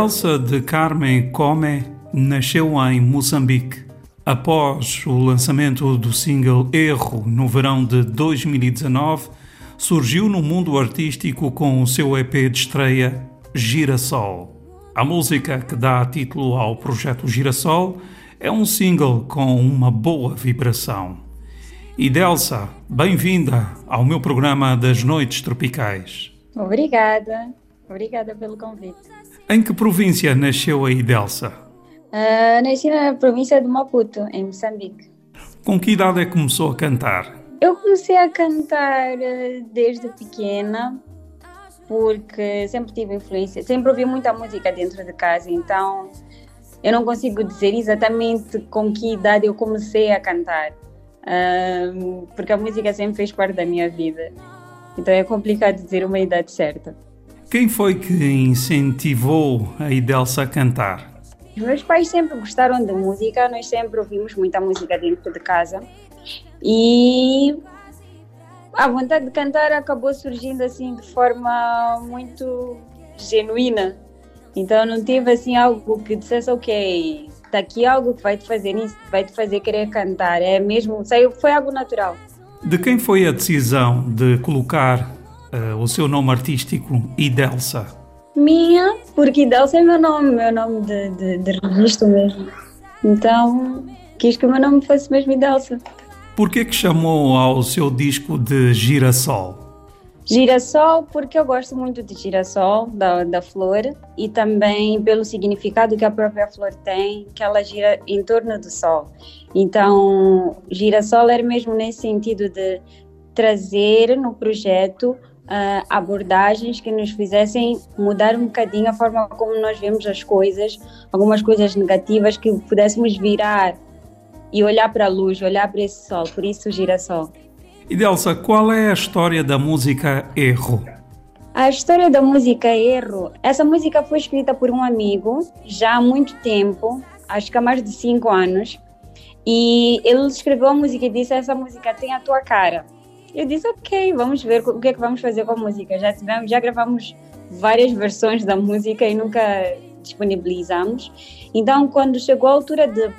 Idelsa de Carmen Come nasceu em Moçambique. Após o lançamento do single Erro no verão de 2019, surgiu no mundo artístico com o seu EP de estreia Girassol. A música que dá título ao projeto Girassol é um single com uma boa vibração. Idelsa, bem-vinda ao meu programa das Noites Tropicais. Obrigada, obrigada pelo convite. Em que província nasceu a Idelsa? Ah, nasci na província de Maputo, em Moçambique. Com que idade é que começou a cantar? Eu comecei a cantar eh, desde pequena, porque sempre tive influência, sempre ouvi muita música dentro de casa, então eu não consigo dizer exatamente com que idade eu comecei a cantar, Ah, porque a música sempre fez parte da minha vida. Então é complicado dizer uma idade certa. Quem foi que incentivou a Idelsa a cantar? Os meus pais sempre gostaram de música, nós sempre ouvimos muita música dentro de casa e a vontade de cantar acabou surgindo assim de forma muito genuína. Então não tive assim algo que dissesse ok, está aqui algo que vai te fazer isso, vai te fazer querer cantar. É mesmo, saiu, foi algo natural. De quem foi a decisão de colocar eh, o seu nome artístico Idelsa? Minha, porque Delsa é meu nome, meu nome de, de, de registro mesmo. Então quis que o meu nome fosse mesmo Idelsa. Por que que chamou ao seu disco de Girassol? Girassol, porque eu gosto muito de girassol, da, da flor, e também pelo significado que a própria flor tem, que ela gira em torno do sol. Então, girassol era mesmo nesse sentido de trazer no projeto uh, abordagens que nos fizessem mudar um bocadinho a forma como nós vemos as coisas, algumas coisas negativas que pudéssemos virar e olhar para a luz, olhar para esse sol, por isso girassol. E Delsa, qual é a história da música Erro? A história da música Erro, essa música foi escrita por um amigo já há muito tempo, acho que há mais de cinco anos, e ele escreveu a música e disse: Essa música tem a tua cara. Eu disse: Ok, vamos ver o que é que vamos fazer com a música. Já, tivemos, já gravamos várias versões da música e nunca disponibilizamos. Então, quando chegou a altura de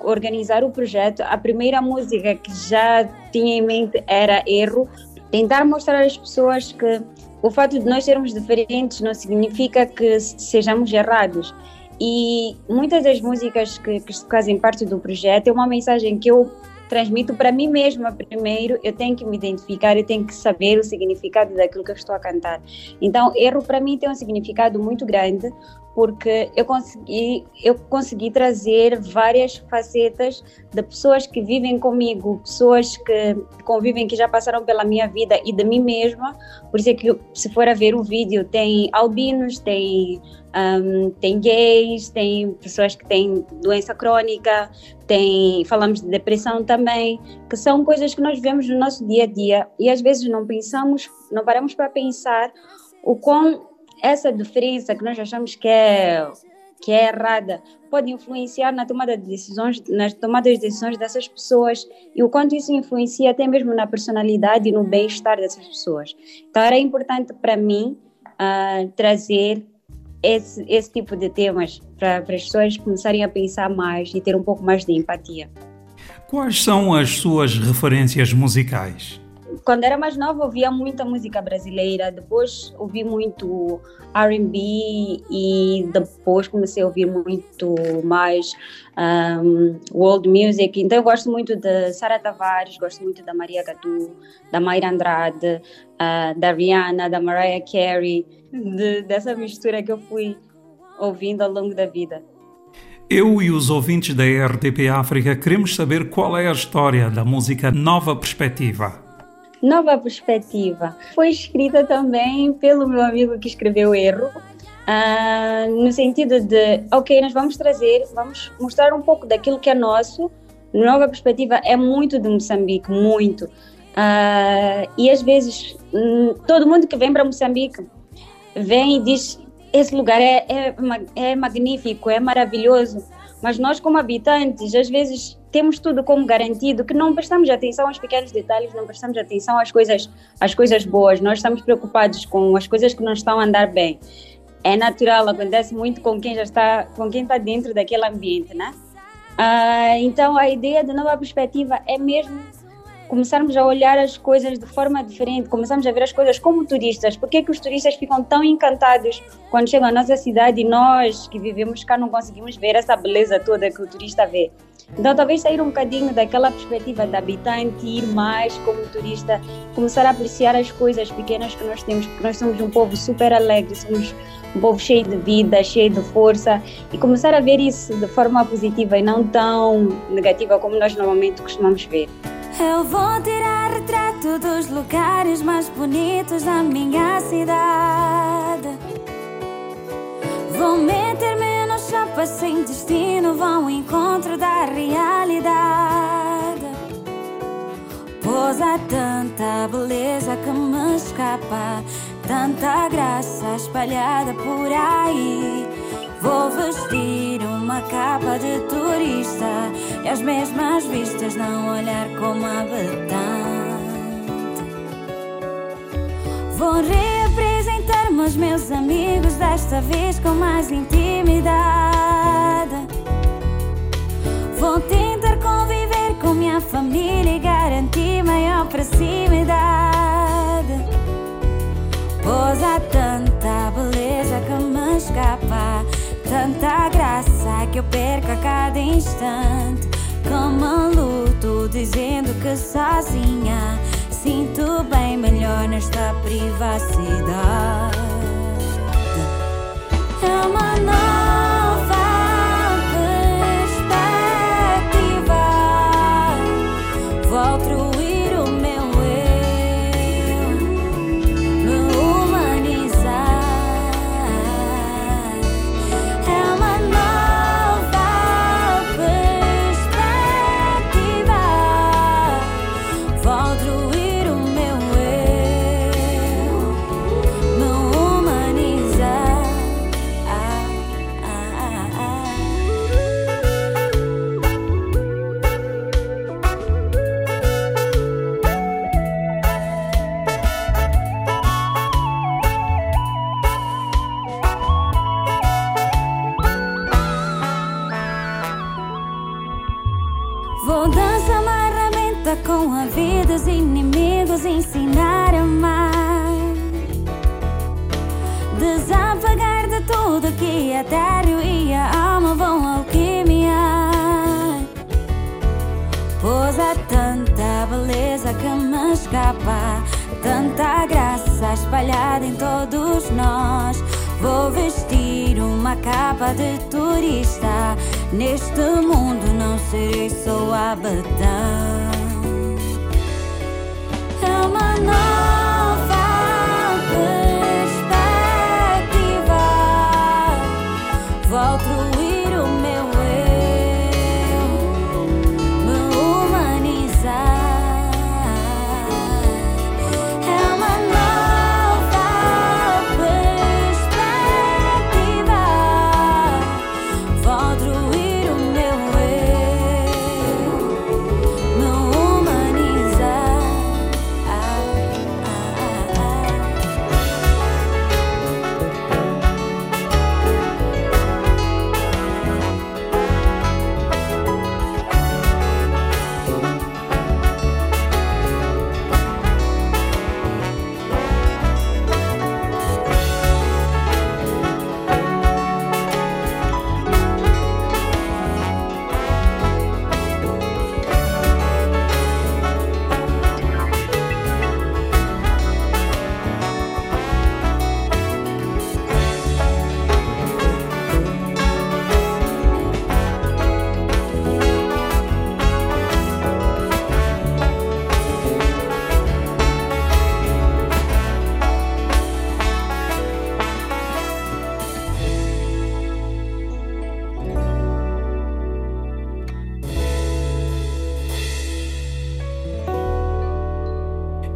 organizar o projeto, a primeira música que já tinha em mente era Erro, tentar mostrar às pessoas que o fato de nós sermos diferentes não significa que sejamos errados. E muitas das músicas que, que fazem parte do projeto é uma mensagem que eu transmito para mim mesma primeiro, eu tenho que me identificar, eu tenho que saber o significado daquilo que eu estou a cantar. Então, erro para mim tem um significado muito grande, porque eu consegui, eu consegui trazer várias facetas de pessoas que vivem comigo, pessoas que convivem, que já passaram pela minha vida e de mim mesma. Por isso é que, se for a ver o vídeo, tem albinos, tem, um, tem gays, tem pessoas que têm doença crônica, tem, falamos de depressão também, que são coisas que nós vemos no nosso dia a dia e às vezes não pensamos, não paramos para pensar o quão essa diferença que nós achamos que é que é errada pode influenciar na tomada de decisões, nas tomadas de decisões dessas pessoas e o quanto isso influencia até mesmo na personalidade e no bem-estar dessas pessoas. Então era importante para mim uh, trazer esse, esse tipo de temas para, as pessoas começarem a pensar mais e ter um pouco mais de empatia. Quais são as suas referências musicais? Quando era mais nova ouvia muita música brasileira, depois ouvi muito R&B e depois comecei a ouvir muito mais um, world music. Então eu gosto muito de Sara Tavares, gosto muito da Maria Gadu, da Mayra Andrade, uh, da Rihanna, da Mariah Carey, de, dessa mistura que eu fui ouvindo ao longo da vida. Eu e os ouvintes da RTP África queremos saber qual é a história da música Nova Perspectiva. Nova Perspectiva foi escrita também pelo meu amigo que escreveu Erro, uh, no sentido de, ok, nós vamos trazer, vamos mostrar um pouco daquilo que é nosso. Nova Perspectiva é muito de Moçambique, muito. Uh, e às vezes, hum, todo mundo que vem para Moçambique vem e diz: esse lugar é, é, é magnífico, é maravilhoso. Mas nós, como habitantes, às vezes temos tudo como garantido, que não prestamos atenção aos pequenos detalhes, não prestamos atenção às coisas, às coisas boas, nós estamos preocupados com as coisas que não estão a andar bem. É natural, acontece muito com quem já está, com quem está dentro daquele ambiente, né? Ah, então a ideia de nova perspectiva é mesmo começarmos a olhar as coisas de forma diferente, começarmos a ver as coisas como turistas. Por que, que os turistas ficam tão encantados quando chegam à nossa cidade e nós que vivemos cá não conseguimos ver essa beleza toda que o turista vê? Então, talvez sair um bocadinho daquela perspectiva de habitante, ir mais como turista, começar a apreciar as coisas pequenas que nós temos, porque nós somos um povo super alegre, somos um povo cheio de vida, cheio de força, e começar a ver isso de forma positiva e não tão negativa como nós normalmente costumamos ver. Eu vou tirar retrato dos lugares mais bonitos da minha cidade. Vou meter-me chapa sem destino vão ao encontro da realidade. Pois há tanta beleza que me escapa, tanta graça espalhada por aí. Vou vestir uma capa de turista e as mesmas vistas não olhar como habitante. Vou aos meus amigos, desta vez com mais intimidade. Vou tentar conviver com minha família e garantir maior proximidade. Pois há tanta beleza que me escapa, tanta graça que eu perco a cada instante. Como luto, dizendo que sozinha sinto bem melhor nesta privacidade. É uma nova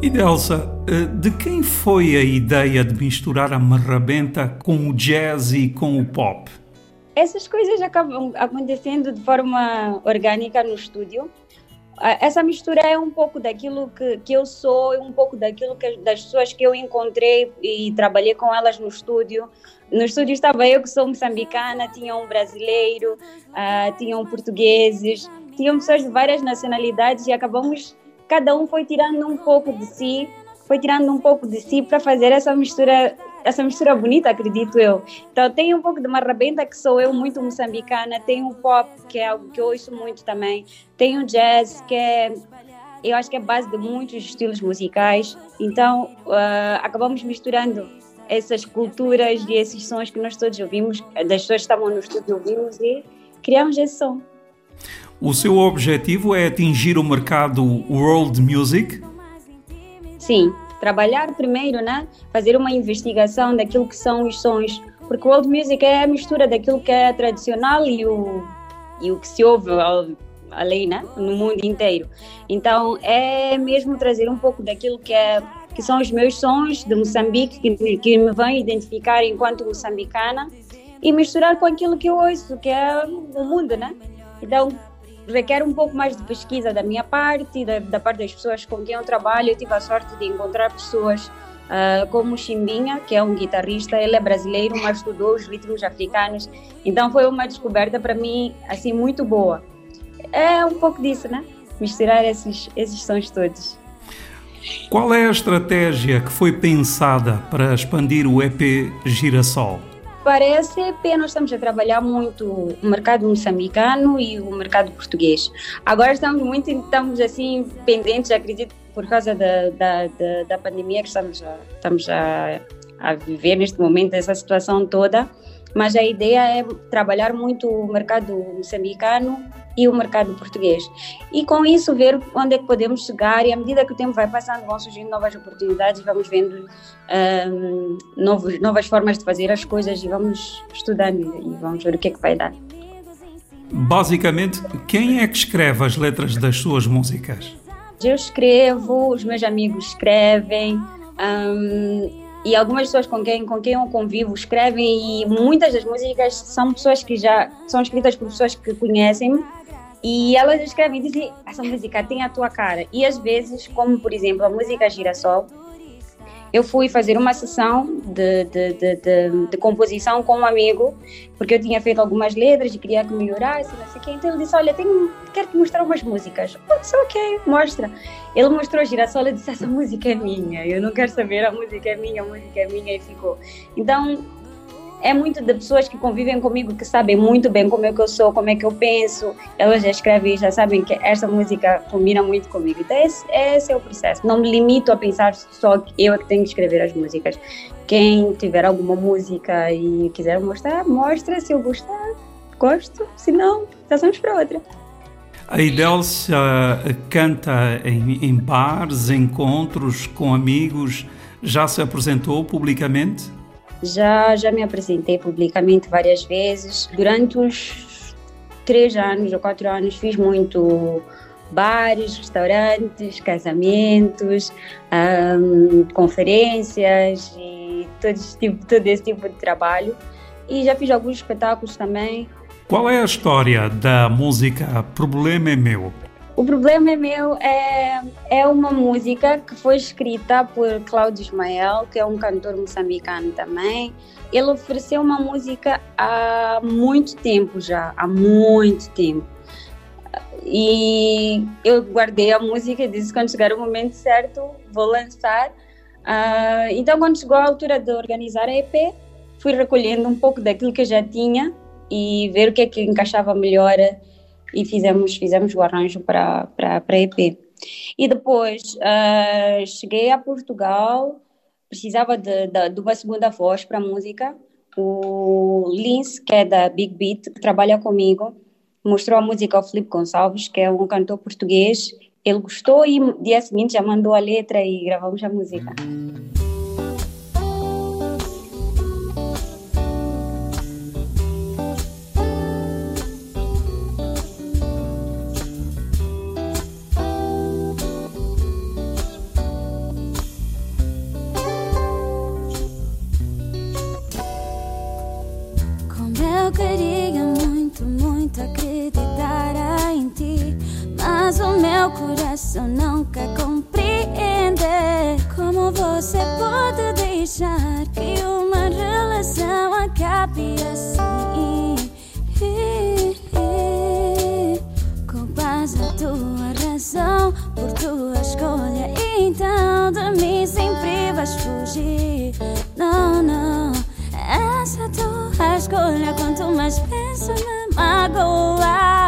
E Delsa, eh, de quem foi a ideia de misturar a marrabenta com o jazz e com o pop? Essas coisas acabam acontecendo de forma orgânica no estúdio. Essa mistura é um pouco daquilo que, que eu sou, um pouco daquilo que das pessoas que eu encontrei e trabalhei com elas no estúdio. No estúdio estava eu que sou moçambicana, tinha um brasileiro, ah, tinham portugueses, tinham pessoas de várias nacionalidades e acabamos, cada um foi tirando um pouco de si, foi tirando um pouco de si para fazer essa mistura, essa mistura bonita, acredito eu. Então tem um pouco de marrabenta que sou eu muito moçambicana, tem o pop que é algo que eu ouço muito também, tem o jazz que é eu acho que é base de muitos estilos musicais. Então ah, acabamos misturando essas culturas e esses sons que nós todos ouvimos, das pessoas que estavam no estúdio ouvimos e criamos esse som. O seu objetivo é atingir o mercado world music? Sim, trabalhar primeiro, né? Fazer uma investigação daquilo que são os sons, porque world music é a mistura daquilo que é tradicional e o, e o que se ouve além, né? No mundo inteiro. Então, é mesmo trazer um pouco daquilo que é que são os meus sons de Moçambique, que, que me vão identificar enquanto moçambicana, e misturar com aquilo que eu ouço, que é o mundo, né? Então, requer um pouco mais de pesquisa da minha parte, da, da parte das pessoas com quem eu trabalho. Eu tive a sorte de encontrar pessoas ah, como Chimbinha, que é um guitarrista, ele é brasileiro, mas estudou os ritmos africanos. Então foi uma descoberta para mim assim muito boa. É um pouco disso, né? Misturar esses, esses sons todos. Qual é a estratégia que foi pensada para expandir o EP Girassol? Esse EP, nós estamos a trabalhar muito o mercado moçambicano e o mercado português. Agora estamos muito, estamos assim, pendentes, acredito, por causa da, da, da, da pandemia que estamos, a, estamos a, a viver neste momento, essa situação toda, mas a ideia é trabalhar muito o mercado moçambicano e o mercado português. E com isso ver onde é que podemos chegar e à medida que o tempo vai passando vão surgindo novas oportunidades e vamos vendo um, novos, novas formas de fazer as coisas e vamos estudando e vamos ver o que é que vai dar. Basicamente, quem é que escreve as letras das suas músicas? Eu escrevo, os meus amigos escrevem, um, e algumas pessoas com quem, com quem eu convivo escrevem, e muitas das músicas são pessoas que já são escritas por pessoas que conhecem-me, e elas escrevem e dizem: essa música tem a tua cara. E às vezes, como por exemplo a música Girassol, eu fui fazer uma sessão de, de, de, de, composição com um amigo, porque eu tinha feito algumas letras e queria que melhorasse, não sei o quê. Então ele disse: Olha, tenho, quero te mostrar umas músicas. Eu disse: Ok, mostra. Ele mostrou Girassol e disse: Essa música é minha, eu não quero saber, a música é minha, a música é minha, e ficou. Então é muito de pessoas que convivem comigo que sabem muito bem como é que eu sou, como é que eu penso. Elas já escrevem já sabem que esta música combina muito comigo. Então esse, esse, é o processo. Não me limito a pensar só que eu é que tenho que escrever as músicas. Quem tiver alguma música e quiser mostrar, mostra. Se eu gostar, gosto. Se não, passamos para outra. A Idelcia canta em, em bares, encontros com amigos. Já se apresentou publicamente? Já, já me apresentei publicamente várias vezes. Durante os três anos ou quatro anos fiz muito bares, restaurantes, casamentos, um, conferências e todo esse, tipo, todo esse tipo de trabalho. E já fiz alguns espetáculos também. Qual é a história da música Problema é Meu? O problema é meu é, é uma música que foi escrita por Cláudio Ismael, que é um cantor moçambicano também. Ele ofereceu uma música há muito tempo já, há muito tempo. E eu guardei a música e disse quando chegar o momento certo vou lançar. Uh, então quando chegou a altura de organizar a EP, fui recolhendo um pouco daquilo que eu já tinha e ver o que é que encaixava melhor e fizemos, fizemos o arranjo para, para, para a EP. E depois uh, cheguei a Portugal, precisava de, de, de uma segunda voz para a música. O Lins, que é da Big Beat, que trabalha comigo, mostrou a música ao Felipe Gonçalves, que é um cantor português. Ele gostou e dia seguinte já mandou a letra e gravamos a música. Não quer compreender como você pode deixar que uma relação acabe assim. Com base a tua razão, por tua escolha, então de mim sempre vais fugir. Não, não, essa tua escolha. Quanto mais penso, me magoa.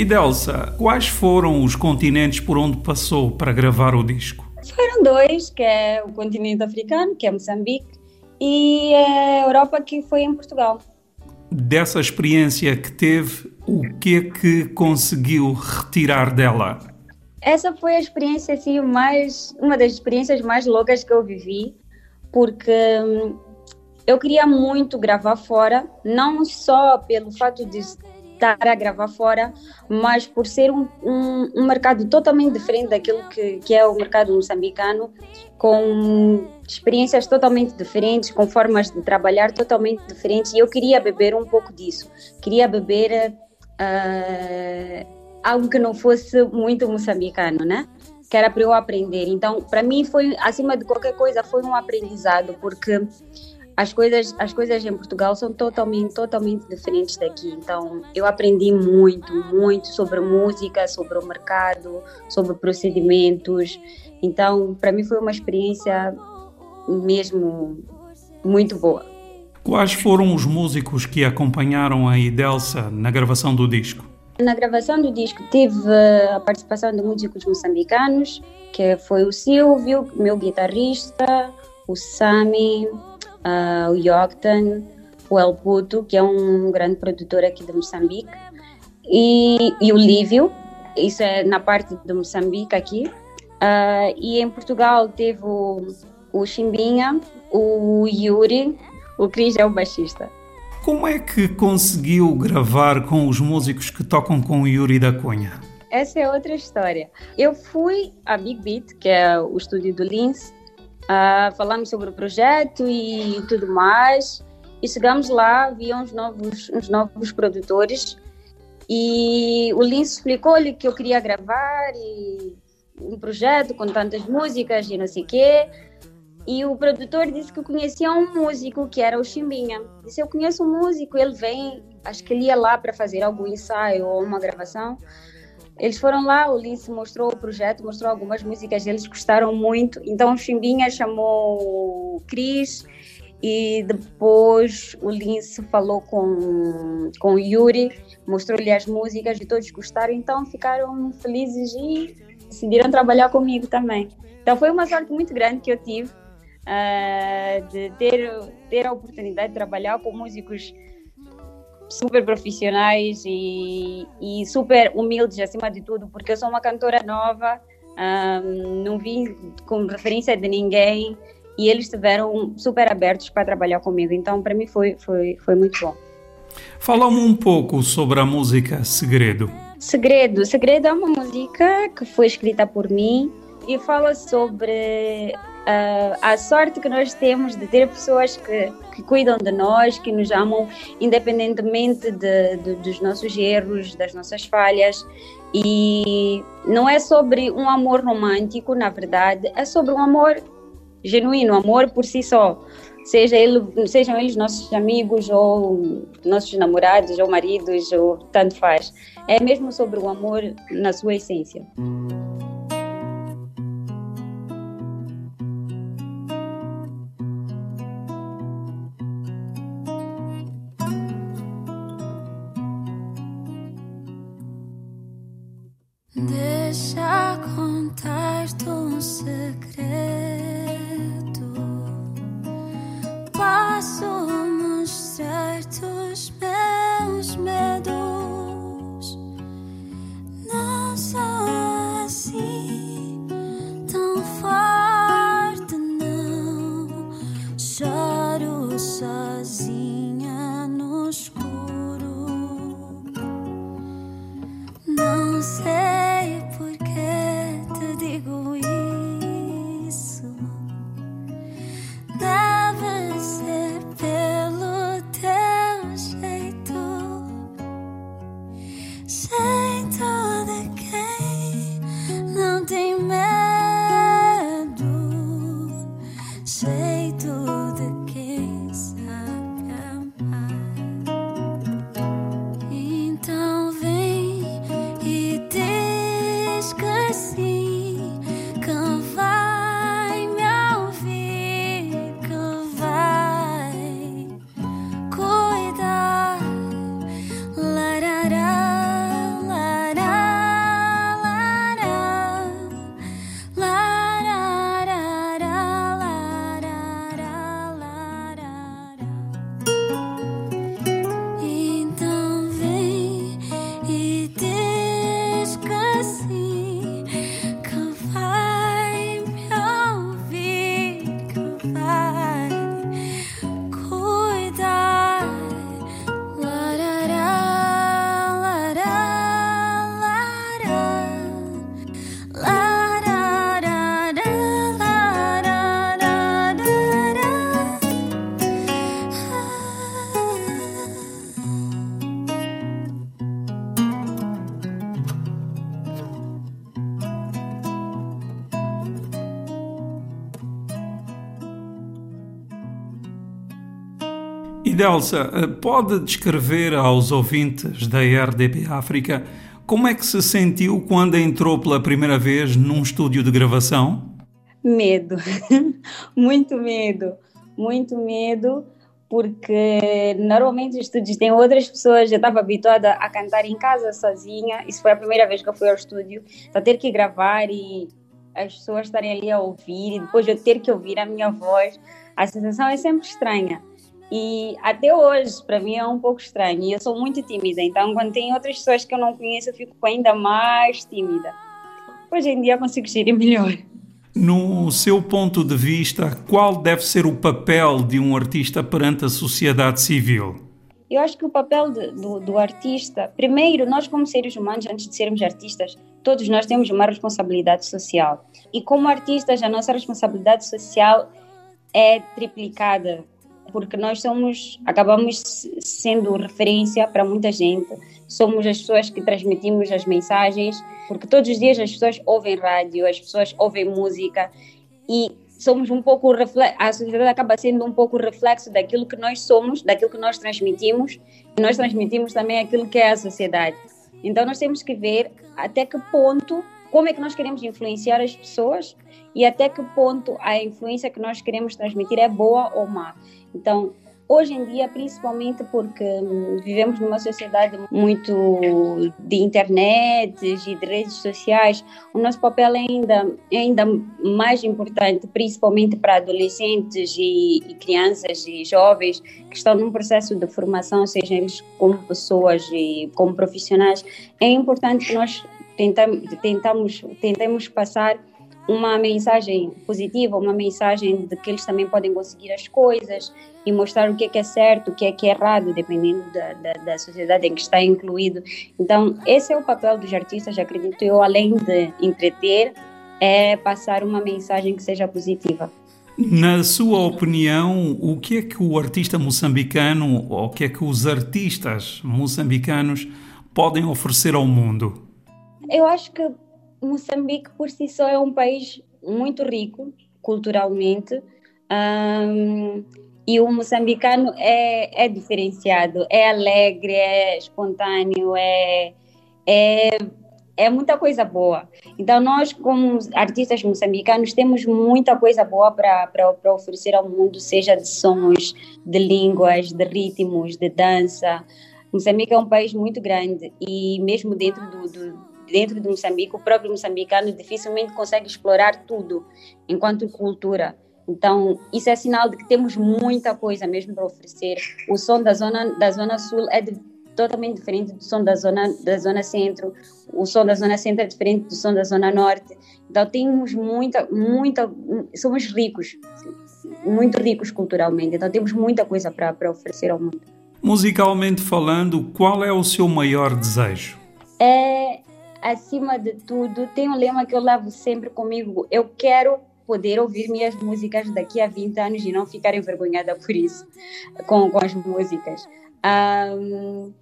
E Delsa, quais foram os continentes por onde passou para gravar o disco? Foram dois, que é o continente africano, que é Moçambique, e a Europa, que foi em Portugal. Dessa experiência que teve, o que é que conseguiu retirar dela? Essa foi a experiência, assim, mais, uma das experiências mais loucas que eu vivi, porque hum, eu queria muito gravar fora, não só pelo fato de estar a gravar fora, mas por ser um, um, um mercado totalmente diferente daquilo que, que é o mercado moçambicano, com experiências totalmente diferentes, com formas de trabalhar totalmente diferentes, e eu queria beber um pouco disso. Queria beber ah, algo que não fosse muito moçambicano, né? Que era para eu aprender. Então, para mim foi, acima de qualquer coisa, foi um aprendizado, porque as coisas, as coisas em Portugal são totalmente, totalmente diferentes daqui. Então, eu aprendi muito, muito sobre música, sobre o mercado, sobre procedimentos. Então, para mim foi uma experiência mesmo muito boa. Quais foram os músicos que acompanharam a Idelsa na gravação do disco? Na gravação do disco tive a participação de músicos moçambicanos, que foi o Silvio, meu guitarrista, o Sami, ah, o Yoctan, o El Puto, que é um grande produtor aqui de Moçambique, e, e o Lívio, isso é na parte de Moçambique aqui. Ah, e em Portugal teve o, o Chimbinha, o Yuri, o Cris é o baixista. Como é que conseguiu gravar com os músicos que tocam com o Yuri da Cunha? Essa é outra história. Eu fui à Big Beat, que é o estúdio do Lins, ah, falamos sobre o projeto e tudo mais. E chegamos lá, havia uns novos, uns novos produtores e o Lins explicou-lhe que eu queria gravar e um projeto com tantas músicas e não sei o quê. E o produtor disse que conhecia um músico que era o Chimbinha. Disse: Eu conheço um músico, ele vem, acho que ele ia lá para fazer algum ensaio ou uma gravação. Eles foram lá, o Lince mostrou o projeto, mostrou algumas músicas, eles gostaram muito. Então o Chimbinha chamou o Cris e depois o Lince falou com, com o Yuri, mostrou-lhe as músicas e todos gostaram. Então ficaram felizes e decidiram trabalhar comigo também. Então foi uma sorte muito grande que eu tive ah, de ter, ter a oportunidade de trabalhar com músicos super profissionais e, e super humildes acima de tudo, porque eu sou uma cantora nova, ahm, não vim com referência de ninguém e eles estiveram super abertos para trabalhar comigo. Então, para mim foi, foi, foi muito bom. Fala-me um pouco sobre a música Segredo. Segredo. Segredo é uma música que foi escrita por mim e fala sobre ah, a sorte que nós temos de ter pessoas que, que cuidam de nós, que nos amam, independentemente de, de- dos nossos erros, das nossas falhas. E não é sobre um amor romântico, na verdade, é sobre um amor genuíno, amor por si só. Seja ele, sejam eles nossos amigos ou nossos namorados ou maridos ou tanto faz. É mesmo sobre o amor na sua essência. Idelsa, eh, pode descrever aos ouvintes da RDP África como é que se sentiu quando entrou pela primeira vez num estúdio de gravação? Medo, muito medo, muito medo, porque normalmente os estúdios têm outras pessoas, eu estava habituada a cantar em casa sozinha, isso foi a primeira vez que eu fui ao estúdio, a ter que gravar e as pessoas estarem ali a ouvir, e depois eu ter que ouvir a minha voz, a sensação é sempre estranha. E até hoje, para mim, é um pouco estranho. E eu sou muito tímida, então quando tem outras pessoas que eu não conheço, eu fico ainda mais tímida. Hoje em dia consigo gerir melhor. No seu ponto de vista, qual deve ser o papel de um artista perante a sociedade civil? Eu acho que o papel de, do, do artista, primeiro, nós como seres humanos, antes de sermos artistas, todos nós temos uma responsabilidade social. E como artistas, a nossa responsabilidade social é triplicada porque nós somos, acabamos sendo referência para muita gente, somos as pessoas que transmitimos as mensagens, porque todos os dias as pessoas ouvem rádio, as pessoas ouvem música e somos um pouco a sociedade acaba sendo um pouco reflexo daquilo que nós somos, daquilo que nós transmitimos, e nós transmitimos também aquilo que é a sociedade. Então nós temos que ver até que ponto, como é que nós queremos influenciar as pessoas e até que ponto a influência que nós queremos transmitir é boa ou má. Então, hoje em dia, principalmente porque hum, vivemos numa sociedade muito de internet e de redes sociais, o nosso papel é ainda, é ainda mais importante, principalmente para adolescentes e, e crianças e jovens que estão num processo de formação, sejam eles como pessoas e como profissionais. É importante que nós tentamos, tentamos, tentemos passar uma mensagem positiva, uma mensagem de que eles também podem conseguir as coisas e mostrar o que é, que é certo, o que é que é errado, dependendo da, da, da, sociedade em que está incluído. Então, esse é o papel dos artistas, acredito eu, além de entreter, é passar uma mensagem que seja positiva. Na sua opinião, o que é que o artista moçambicano ou o que é que os artistas moçambicanos podem oferecer ao mundo? Eu acho que Moçambique por si só é um país muito rico culturalmente. Um, e o moçambicano é, é diferenciado, é alegre, é espontâneo, é, é, é muita coisa boa. Então, nós, como artistas moçambicanos, temos muita coisa boa para oferecer ao mundo, seja de sons, de línguas, de ritmos, de dança. Moçambique é um país muito grande e, mesmo dentro do, do dentro de Moçambique, o próprio moçambicano dificilmente consegue explorar tudo enquanto cultura. Então, isso é sinal de que temos muita coisa mesmo para oferecer. O som da zona, da zona sul é de, totalmente diferente do som da zona, da zona centro. O som da zona centro é diferente do som da zona norte. Então, temos muita, muita, somos ricos, muito ricos culturalmente. Então, temos muita coisa para, para oferecer ao mundo. Musicalmente falando, qual é o seu maior desejo? É, acima de tudo, tem um lema que eu levo sempre comigo. Eu quero poder ouvir minhas músicas daqui a 20 anos e não ficar envergonhada por isso, com, com as músicas. Um,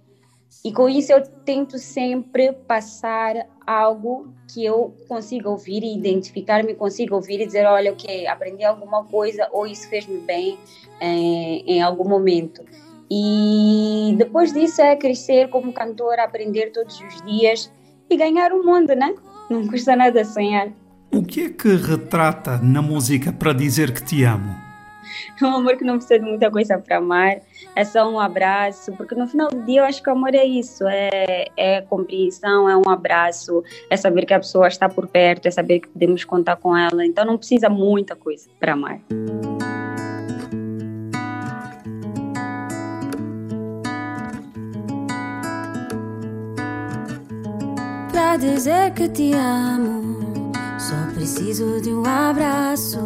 e com isso eu tento sempre passar algo que eu consiga ouvir e identificar-me, consiga ouvir e dizer, olha, ok, aprendi alguma coisa ou isso fez-me bem em, em algum momento. E depois disso é crescer como cantora, aprender todos os dias e ganhar o mundo, né? Não custa nada sonhar. O que é que retrata na música para dizer que te amo? É um amor que não precisa de muita coisa para amar, é só um abraço, porque no final do dia eu acho que o amor é isso, é, é compreensão, é um abraço, é saber que a pessoa está por perto, é saber que podemos contar com ela, então não precisa muita coisa para amar. Dizer que te amo só preciso de um abraço,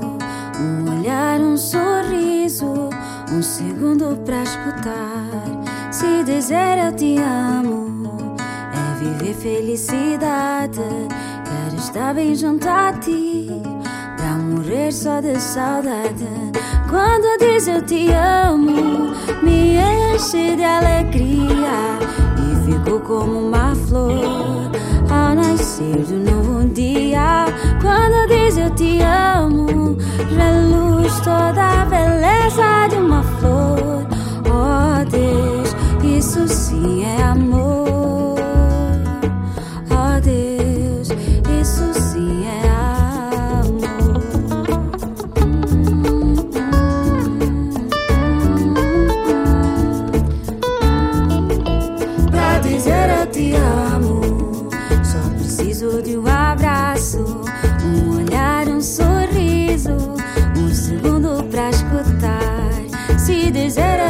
um olhar, um sorriso, um segundo para escutar. Se dizer eu te amo, é viver felicidade. Quero estar bem junto a ti, pra morrer só de saudade. Quando diz eu te amo, me enche de alegria e fico como uma flor ao nascer do novo dia. Quando diz eu te amo, reluz toda a beleza de uma flor. Oh Deus, isso sim é amor.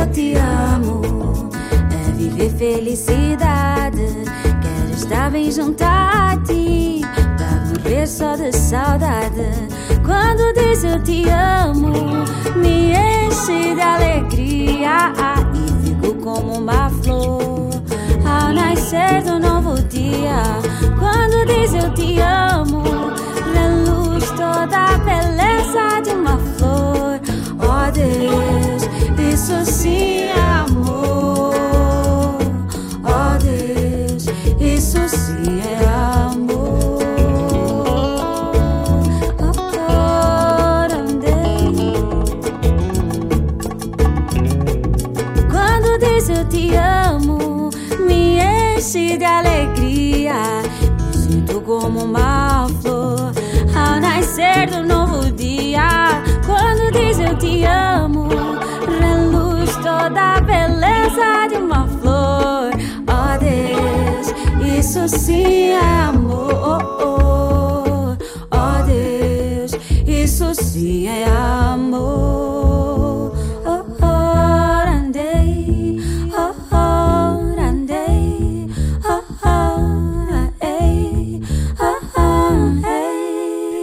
Eu te amo, é viver felicidade. Quero estar bem junto a ti, pra morrer só de saudade. Quando diz eu te amo, me enche de alegria e fico como uma flor ao nascer do novo dia. Quando diz eu te amo, reluz toda a beleza de uma flor. Oh Deus, do novo dia. Quando diz eu te amo, toda a beleza de uma flor. Oh Deus, isso sim é amor. Oh Deus, isso sim é amor. Oh, oh, ei, ei.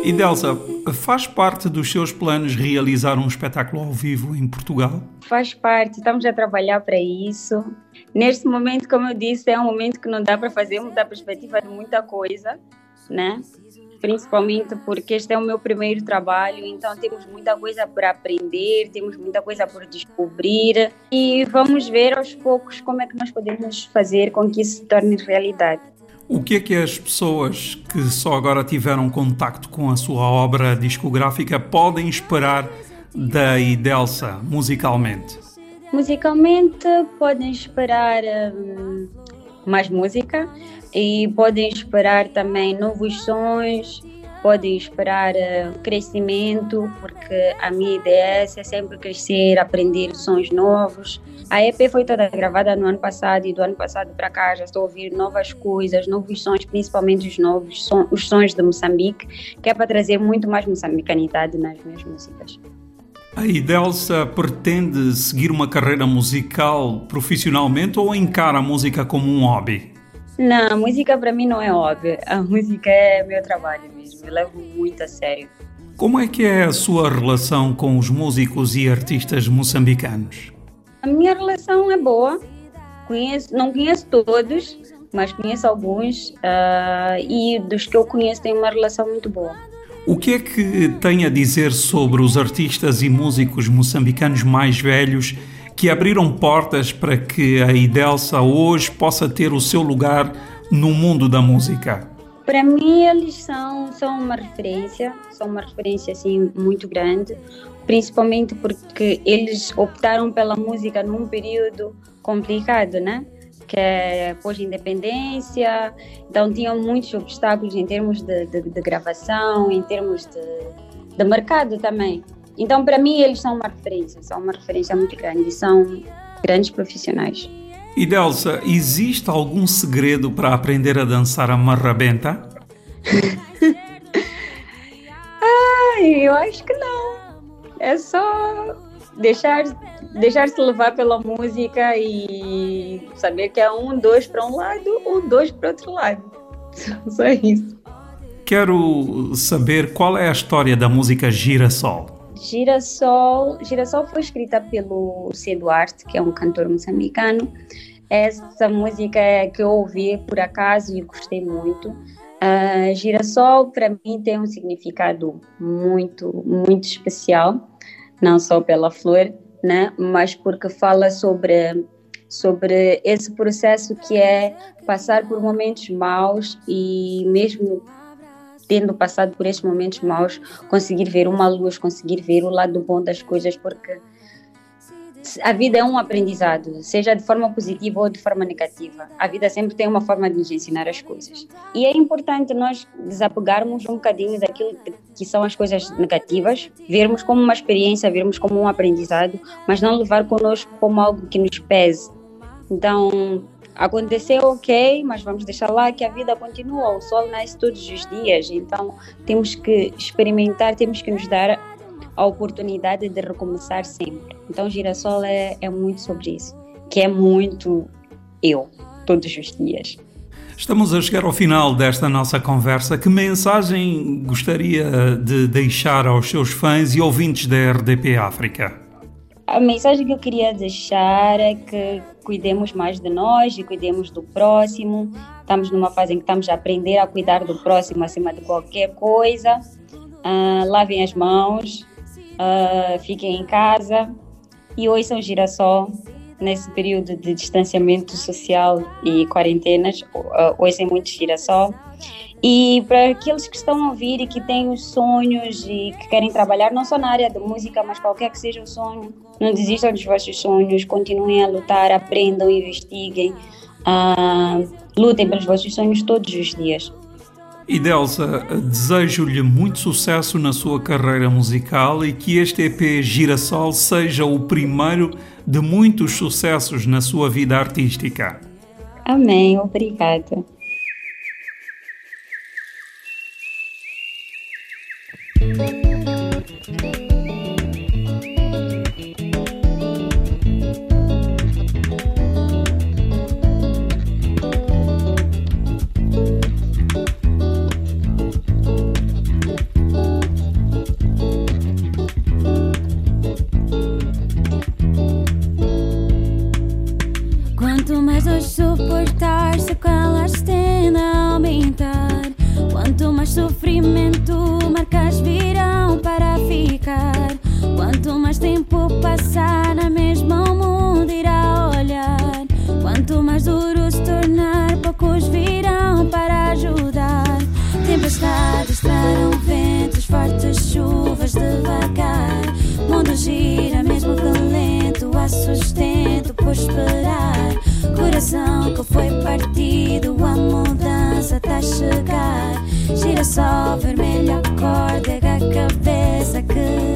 E Delsa, faz parte dos seus planos realizar um espetáculo ao vivo em Portugal? Faz parte, estamos a trabalhar para isso. Neste momento, como eu disse, é um momento que não dá para fazer muita perspectiva de muita coisa, né? Principalmente porque este é o meu primeiro trabalho, então temos muita coisa para aprender, temos muita coisa por descobrir e vamos ver aos poucos como é que nós podemos fazer com que isso se torne realidade. O que é que as pessoas que só agora tiveram contacto com a sua obra discográfica podem esperar da Idelsa musicalmente? Musicalmente podem esperar hum, mais música e podem esperar também novos sons, podem esperar uh, crescimento, porque a minha ideia é sempre crescer, aprender sons novos. A EP foi toda gravada no ano passado e do ano passado para cá já estou a ouvir novas coisas, novos sons, principalmente os novos son os sons de Moçambique, que é para trazer muito mais moçambicanidade nas minhas músicas. A Idelsa pretende seguir uma carreira musical profissionalmente ou encara a música como um hobby? Não, a música para mim não é hobby. A música é meu trabalho mesmo. Eu levo muito a sério. Como é que é a sua relação com os músicos e artistas moçambicanos? A minha relação é boa. Conheço, não conheço todos, mas conheço alguns. Uh, e dos que eu conheço, tenho uma relação muito boa. O que é que tem a dizer sobre os artistas e músicos moçambicanos mais velhos que abriram portas para que a Idelsa hoje possa ter o seu lugar no mundo da música? Para mim, eles são, são uma referência, são uma referência assim muito grande, principalmente porque eles optaram pela música num período complicado, né? que é pós-independência, então tinham muitos obstáculos em termos de, de, de gravação, em termos de, de mercado também. Então, para mim, eles são uma referência, são uma referência muito grande são grandes profissionais. E Delsa, existe algum segredo para aprender a dançar a marrabenta? Ai, eu acho que não. É só deixar deixar-se levar pela música e saber que é um, dois para um lado, um, dois para outro lado. Só isso. Quero saber qual é a história da música Girassol. Girassol, Girassol foi escrita pelo C. Duarte, que é um cantor moçambicano. Essa música é que eu ouvi por acaso e gostei muito. Uh, Girassol para mim tem um significado muito, muito especial, não só pela flor, né? mas porque fala sobre, sobre esse processo que é passar por momentos maus e mesmo tendo passado por esses momentos maus, conseguir ver uma luz, conseguir ver o lado bom das coisas, porque a vida é um aprendizado, seja de forma positiva ou de forma negativa. A vida sempre tem uma forma de nos ensinar as coisas. E é importante nós desapegarmos um bocadinho daquilo que são as coisas negativas, vermos como uma experiência, vermos como um aprendizado, mas não levar conosco como algo que nos pese. Então, aconteceu, ok, mas vamos deixar lá que a vida continua, o sol nasce todos os dias, então temos que experimentar, temos que nos dar a oportunidade de recomeçar sempre. Então, Girassol é, é muito sobre isso, que é muito eu, todos os dias. Estamos a chegar ao final desta nossa conversa. Que mensagem gostaria de deixar aos seus fãs e ouvintes da RDP África? A mensagem que eu queria deixar é que cuidemos mais de nós e cuidemos do próximo. Estamos numa fase em que estamos a aprender a cuidar do próximo acima de qualquer coisa. Uh, lavem as mãos, uh, fiquem em casa e ouçam Girassol nesse período de distanciamento social e quarentenas, uh, ouçam muito Girassol. E para aqueles que estão a ouvir e que têm os sonhos e que querem trabalhar, não só na área da música, mas qualquer que seja o sonho, não desistam dos vossos sonhos, continuem a lutar, aprendam, investiguem, uh, lutem pelos vossos sonhos todos os dias. E Delsa, desejo-lhe muito sucesso na sua carreira musical e que este EP Girassol seja o primeiro de muitos sucessos na sua vida artística. Amém, obrigada. foi partido, a mudança está a chegar. Gira só vermelho, acorda a cabeça que